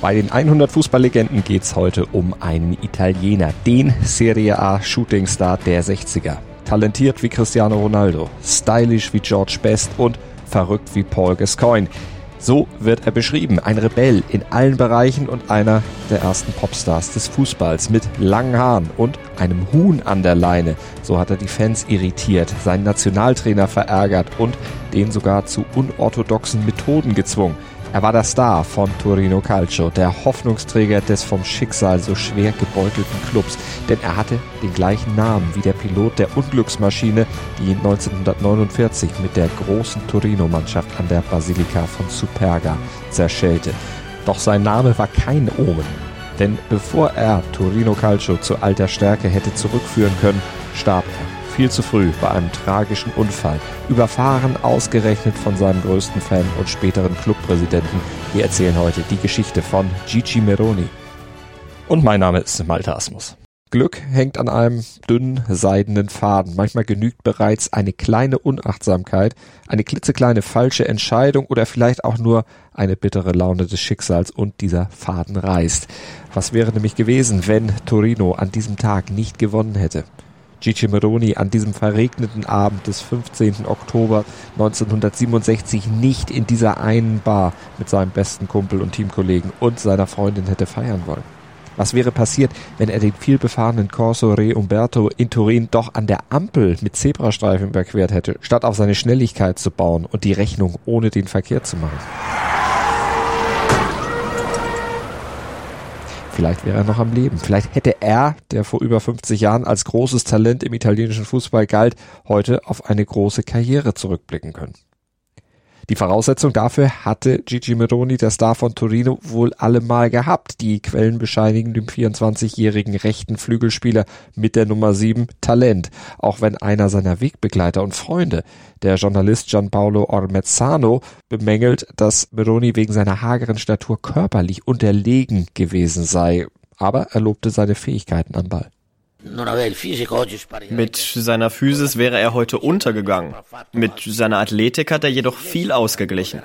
Bei den 100 Fußballlegenden geht's heute um einen Italiener, den Serie A Shootingstar der 60er. Talentiert wie Cristiano Ronaldo, stylisch wie George Best und verrückt wie Paul Gascoigne. So wird er beschrieben. Ein Rebell in allen Bereichen und einer der ersten Popstars des Fußballs mit langen Haaren und einem Huhn an der Leine. So hat er die Fans irritiert, seinen Nationaltrainer verärgert und den sogar zu unorthodoxen Methoden gezwungen. Er war der Star von Torino Calcio, der Hoffnungsträger des vom Schicksal so schwer gebeutelten Clubs, denn er hatte den gleichen Namen wie der Pilot der Unglücksmaschine, die 1949 mit der großen Torino-Mannschaft an der Basilika von Superga zerschellte. Doch sein Name war kein Omen, denn bevor er Torino Calcio zu alter Stärke hätte zurückführen können, starb er viel zu früh bei einem tragischen Unfall, überfahren ausgerechnet von seinem größten Fan und späteren Clubpräsidenten. Wir erzählen heute die Geschichte von Gigi Meroni. Und mein Name ist Malte Asmus. Glück hängt an einem dünnen, seidenen Faden. Manchmal genügt bereits eine kleine Unachtsamkeit, eine klitzekleine falsche Entscheidung oder vielleicht auch nur eine bittere Laune des Schicksals und dieser Faden reißt. Was wäre nämlich gewesen, wenn Torino an diesem Tag nicht gewonnen hätte? Gigi Meroni an diesem verregneten Abend des 15. Oktober 1967 nicht in dieser einen Bar mit seinem besten Kumpel und Teamkollegen und seiner Freundin hätte feiern wollen. Was wäre passiert, wenn er den vielbefahrenen Corso Re Umberto in Turin doch an der Ampel mit Zebrastreifen überquert hätte, statt auf seine Schnelligkeit zu bauen und die Rechnung ohne den Verkehr zu machen? Vielleicht wäre er noch am Leben. Vielleicht hätte er, der vor über 50 Jahren als großes Talent im italienischen Fußball galt, heute auf eine große Karriere zurückblicken können. Die Voraussetzung dafür hatte Gigi Meroni, der Star von Torino, wohl allemal gehabt. Die Quellen bescheinigen dem 24-jährigen rechten Flügelspieler mit der Nummer 7 Talent. Auch wenn einer seiner Wegbegleiter und Freunde, der Journalist Gianpaolo Ormezzano, bemängelt, dass Meroni wegen seiner hageren Statur körperlich unterlegen gewesen sei. Aber er lobte seine Fähigkeiten am Ball. Mit seiner Physis wäre er heute untergegangen. Mit seiner Athletik hat er jedoch viel ausgeglichen.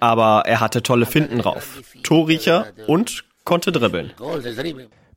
Aber er hatte tolle Finden drauf, Torriecher und konnte dribbeln.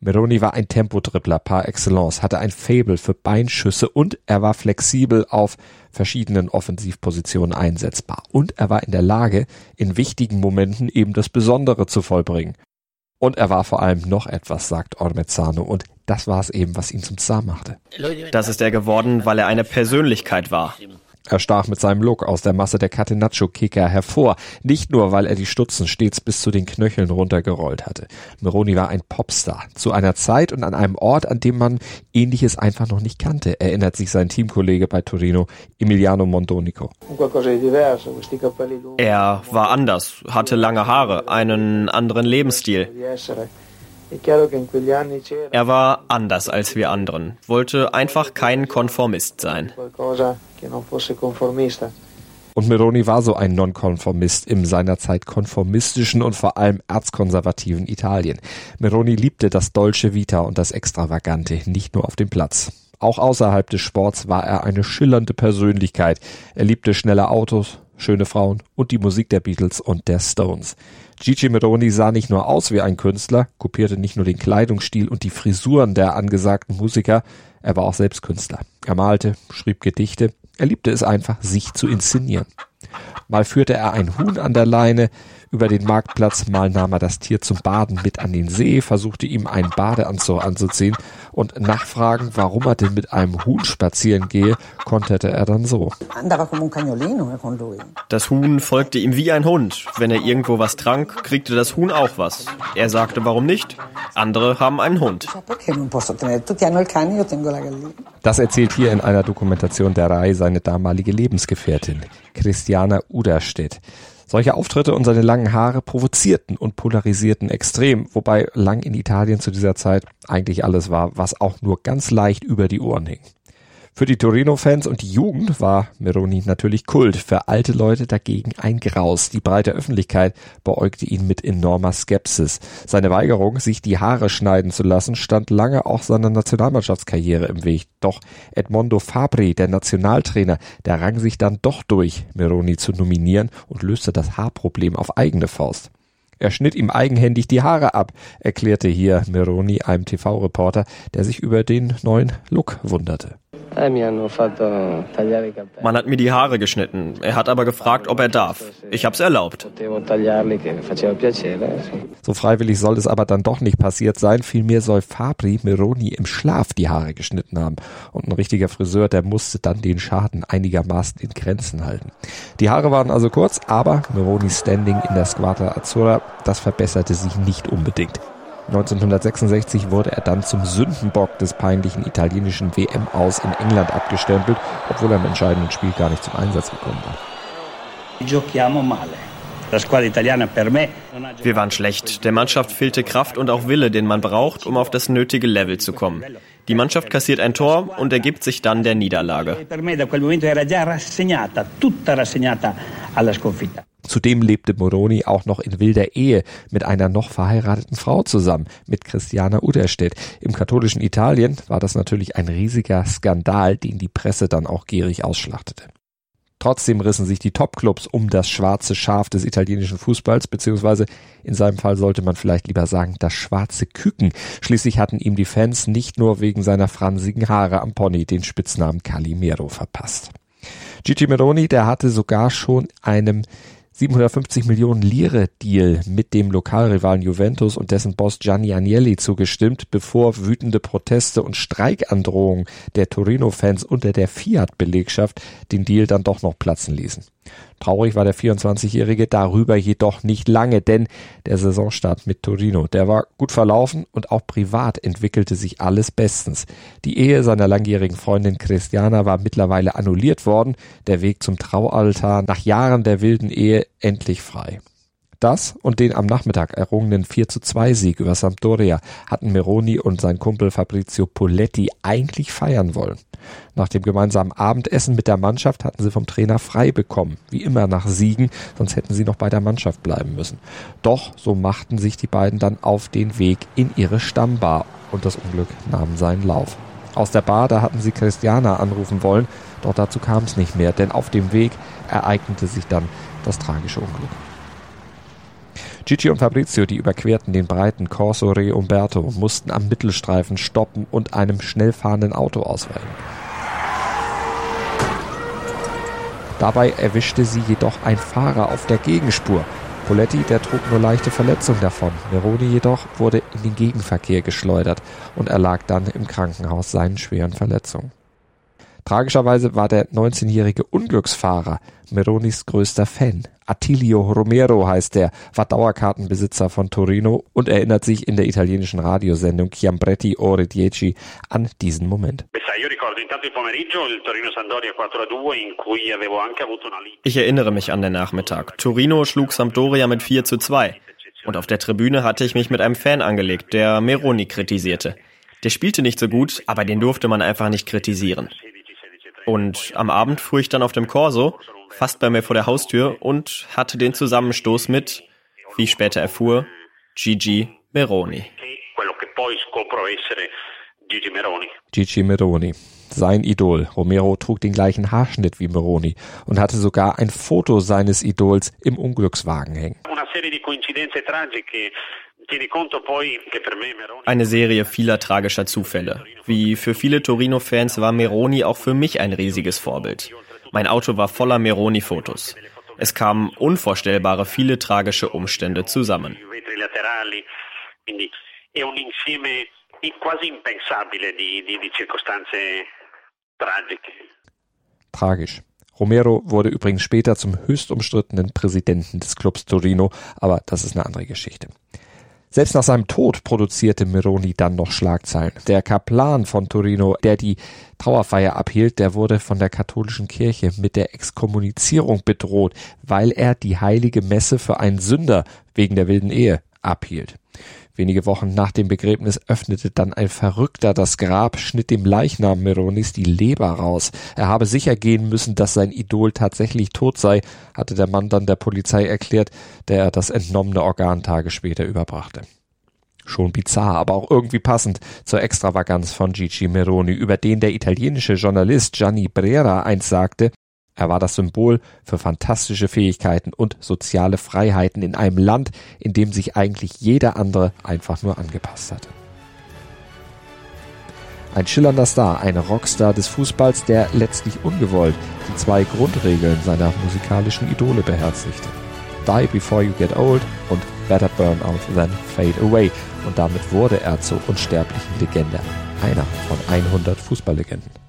Meroni war ein Tempodribbler par excellence, hatte ein Faible für Beinschüsse und er war flexibel auf verschiedenen Offensivpositionen einsetzbar. Und er war in der Lage, in wichtigen Momenten eben das Besondere zu vollbringen. Und er war vor allem noch etwas, sagt Ormezzano, und das war es eben, was ihn zum Star machte. Das ist er geworden, weil er eine Persönlichkeit war. Er stach mit seinem Look aus der Masse der Catenaccio-Kicker hervor, nicht nur, weil er die Stutzen stets bis zu den Knöcheln runtergerollt hatte. Meroni war ein Popstar, zu einer Zeit und an einem Ort, an dem man Ähnliches einfach noch nicht kannte, erinnert sich sein Teamkollege bei Torino, Emiliano Mondonico. Er war anders, hatte lange Haare, einen anderen Lebensstil. Er war anders als wir anderen, wollte einfach kein Konformist sein. Und Meroni war so ein Nonkonformist im seinerzeit konformistischen und vor allem erzkonservativen Italien. Meroni liebte das Dolce Vita und das Extravagante, nicht nur auf dem Platz. Auch außerhalb des Sports war er eine schillernde Persönlichkeit. Er liebte schnelle Autos, schöne Frauen und die Musik der Beatles und der Stones. Gigi Meroni sah nicht nur aus wie ein Künstler, kopierte nicht nur den Kleidungsstil und die Frisuren der angesagten Musiker, er war auch selbst Künstler. Er malte, schrieb Gedichte, er liebte es einfach, sich zu inszenieren. Mal führte er ein Huhn an der Leine, über den Marktplatz, mal nahm er das Tier zum Baden mit an den See, versuchte ihm einen Badeanzug anzuziehen und nachfragen, warum er denn mit einem Huhn spazieren gehe, konterte er dann so. Das Huhn folgte ihm wie ein Hund. Wenn er irgendwo was trank, kriegte das Huhn auch was. Er sagte, warum nicht? Andere haben einen Hund. Das erzählt hier in einer Dokumentation der Reihe seine damalige Lebensgefährtin, Christiana Uderstedt. Solche Auftritte und seine langen Haare provozierten und polarisierten extrem, wobei lang in Italien zu dieser Zeit eigentlich alles war, was auch nur ganz leicht über die Ohren hing. Für die Torino-Fans und die Jugend war Meroni natürlich Kult, für alte Leute dagegen ein Graus. Die breite Öffentlichkeit beäugte ihn mit enormer Skepsis. Seine Weigerung, sich die Haare schneiden zu lassen, stand lange auch seiner Nationalmannschaftskarriere im Weg. Doch Edmondo Fabri, der Nationaltrainer, der rang sich dann doch durch, Meroni zu nominieren und löste das Haarproblem auf eigene Faust. Er schnitt ihm eigenhändig die Haare ab, erklärte hier Meroni einem TV-Reporter, der sich über den neuen Look wunderte. Eh, Man hat mir die Haare geschnitten. Er hat aber gefragt, ob er darf. Ich hab's erlaubt. So freiwillig soll es aber dann doch nicht passiert sein. Vielmehr soll Fabri Meroni im Schlaf die Haare geschnitten haben. Und ein richtiger Friseur, der musste dann den Schaden einigermaßen in Grenzen halten. Die Haare waren also kurz, aber Meronis Standing in der Squadra Azzurra, das verbesserte sich nicht unbedingt. 1966 wurde er dann zum Sündenbock des peinlichen italienischen WM aus in England abgestempelt, obwohl er im entscheidenden Spiel gar nicht zum Einsatz gekommen war. Wir waren schlecht. Der Mannschaft fehlte Kraft und auch Wille, den man braucht, um auf das nötige Level zu kommen. Die Mannschaft kassiert ein Tor und ergibt sich dann der Niederlage. Zudem lebte Moroni auch noch in wilder Ehe mit einer noch verheirateten Frau zusammen, mit Christiana Uderstedt. Im katholischen Italien war das natürlich ein riesiger Skandal, den die Presse dann auch gierig ausschlachtete. Trotzdem rissen sich die Topclubs um das schwarze Schaf des italienischen Fußballs, beziehungsweise in seinem Fall sollte man vielleicht lieber sagen, das schwarze Küken. Schließlich hatten ihm die Fans nicht nur wegen seiner fransigen Haare am Pony den Spitznamen Calimero verpasst. Gigi Meroni, der hatte sogar schon einem 750 Millionen Lire Deal mit dem Lokalrivalen Juventus und dessen Boss Gianni Agnelli zugestimmt, bevor wütende Proteste und Streikandrohungen der Torino-Fans unter der Fiat-Belegschaft den Deal dann doch noch platzen ließen. Traurig war der 24-Jährige darüber jedoch nicht lange, denn der Saisonstart mit Torino, der war gut verlaufen und auch privat entwickelte sich alles bestens. Die Ehe seiner langjährigen Freundin Christiana war mittlerweile annulliert worden, der Weg zum Traualtar nach Jahren der wilden Ehe endlich frei. Das und den am Nachmittag errungenen 4 zu 2 Sieg über Sampdoria hatten Meroni und sein Kumpel Fabrizio Poletti eigentlich feiern wollen. Nach dem gemeinsamen Abendessen mit der Mannschaft hatten sie vom Trainer frei bekommen, wie immer nach Siegen, sonst hätten sie noch bei der Mannschaft bleiben müssen. Doch so machten sich die beiden dann auf den Weg in ihre Stammbar und das Unglück nahm seinen Lauf. Aus der Bar, da hatten sie Christiana anrufen wollen, doch dazu kam es nicht mehr, denn auf dem Weg ereignete sich dann das tragische Unglück. Gigi und Fabrizio, die überquerten den breiten Corso Re Umberto, mussten am Mittelstreifen stoppen und einem schnell fahrenden Auto ausweichen. Dabei erwischte sie jedoch ein Fahrer auf der Gegenspur. Poletti, der trug nur leichte Verletzungen davon. Neroni jedoch wurde in den Gegenverkehr geschleudert und erlag dann im Krankenhaus seinen schweren Verletzungen. Tragischerweise war der 19-jährige Unglücksfahrer Meronis größter Fan. Attilio Romero heißt er, war Dauerkartenbesitzer von Torino und erinnert sich in der italienischen Radiosendung Chiambretti Ore Dieci an diesen Moment. Ich erinnere mich an den Nachmittag. Torino schlug Sampdoria mit 4 zu 2. Und auf der Tribüne hatte ich mich mit einem Fan angelegt, der Meroni kritisierte. Der spielte nicht so gut, aber den durfte man einfach nicht kritisieren. Und am Abend fuhr ich dann auf dem Corso, fast bei mir vor der Haustür und hatte den Zusammenstoß mit, wie ich später erfuhr, Gigi Meroni. Gigi Meroni. Sein Idol. Romero trug den gleichen Haarschnitt wie Meroni und hatte sogar ein Foto seines Idols im Unglückswagen hängen. Eine Serie vieler tragischer Zufälle. Wie für viele Torino-Fans war Meroni auch für mich ein riesiges Vorbild. Mein Auto war voller Meroni-Fotos. Es kamen unvorstellbare viele tragische Umstände zusammen. Tragisch. Romero wurde übrigens später zum höchst umstrittenen Präsidenten des Clubs Torino, aber das ist eine andere Geschichte. Selbst nach seinem Tod produzierte Meroni dann noch Schlagzeilen. Der Kaplan von Torino, der die Trauerfeier abhielt, der wurde von der katholischen Kirche mit der Exkommunizierung bedroht, weil er die heilige Messe für einen Sünder wegen der wilden Ehe abhielt. Wenige Wochen nach dem Begräbnis öffnete dann ein Verrückter das Grab, schnitt dem Leichnam Meronis die Leber raus. Er habe sicher gehen müssen, dass sein Idol tatsächlich tot sei, hatte der Mann dann der Polizei erklärt, der er das entnommene Organ Tage später überbrachte. Schon bizarr, aber auch irgendwie passend zur Extravaganz von Gigi Meroni, über den der italienische Journalist Gianni Brera einst sagte, Er war das Symbol für fantastische Fähigkeiten und soziale Freiheiten in einem Land, in dem sich eigentlich jeder andere einfach nur angepasst hatte. Ein schillernder Star, ein Rockstar des Fußballs, der letztlich ungewollt die zwei Grundregeln seiner musikalischen Idole beherzigte. Die Before You Get Old und Better Burn Out Than Fade Away. Und damit wurde er zur unsterblichen Legende. Einer von 100 Fußballlegenden.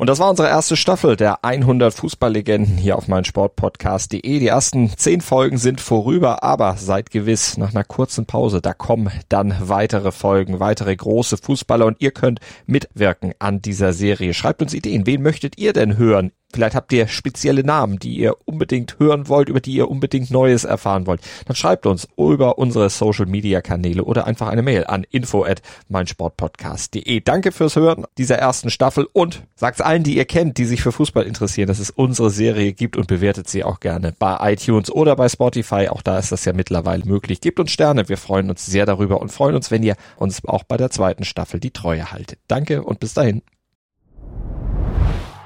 Und das war unsere erste Staffel der 100 Fußballlegenden hier auf meinsportpodcast.de. Die ersten zehn Folgen sind vorüber, aber seid gewiss, nach einer kurzen Pause, da kommen dann weitere Folgen, weitere große Fußballer und ihr könnt mitwirken an dieser Serie. Schreibt uns Ideen. Wen möchtet ihr denn hören? Vielleicht habt ihr spezielle Namen, die ihr unbedingt hören wollt, über die ihr unbedingt Neues erfahren wollt. Dann schreibt uns über unsere Social Media Kanäle oder einfach eine Mail an info at meinsportpodcast.de. Danke fürs Hören dieser ersten Staffel und sagt allen, die ihr kennt, die sich für Fußball interessieren, dass es unsere Serie gibt und bewertet sie auch gerne bei iTunes oder bei Spotify. Auch da ist das ja mittlerweile möglich. Gebt uns Sterne. Wir freuen uns sehr darüber und freuen uns, wenn ihr uns auch bei der zweiten Staffel die Treue haltet. Danke und bis dahin.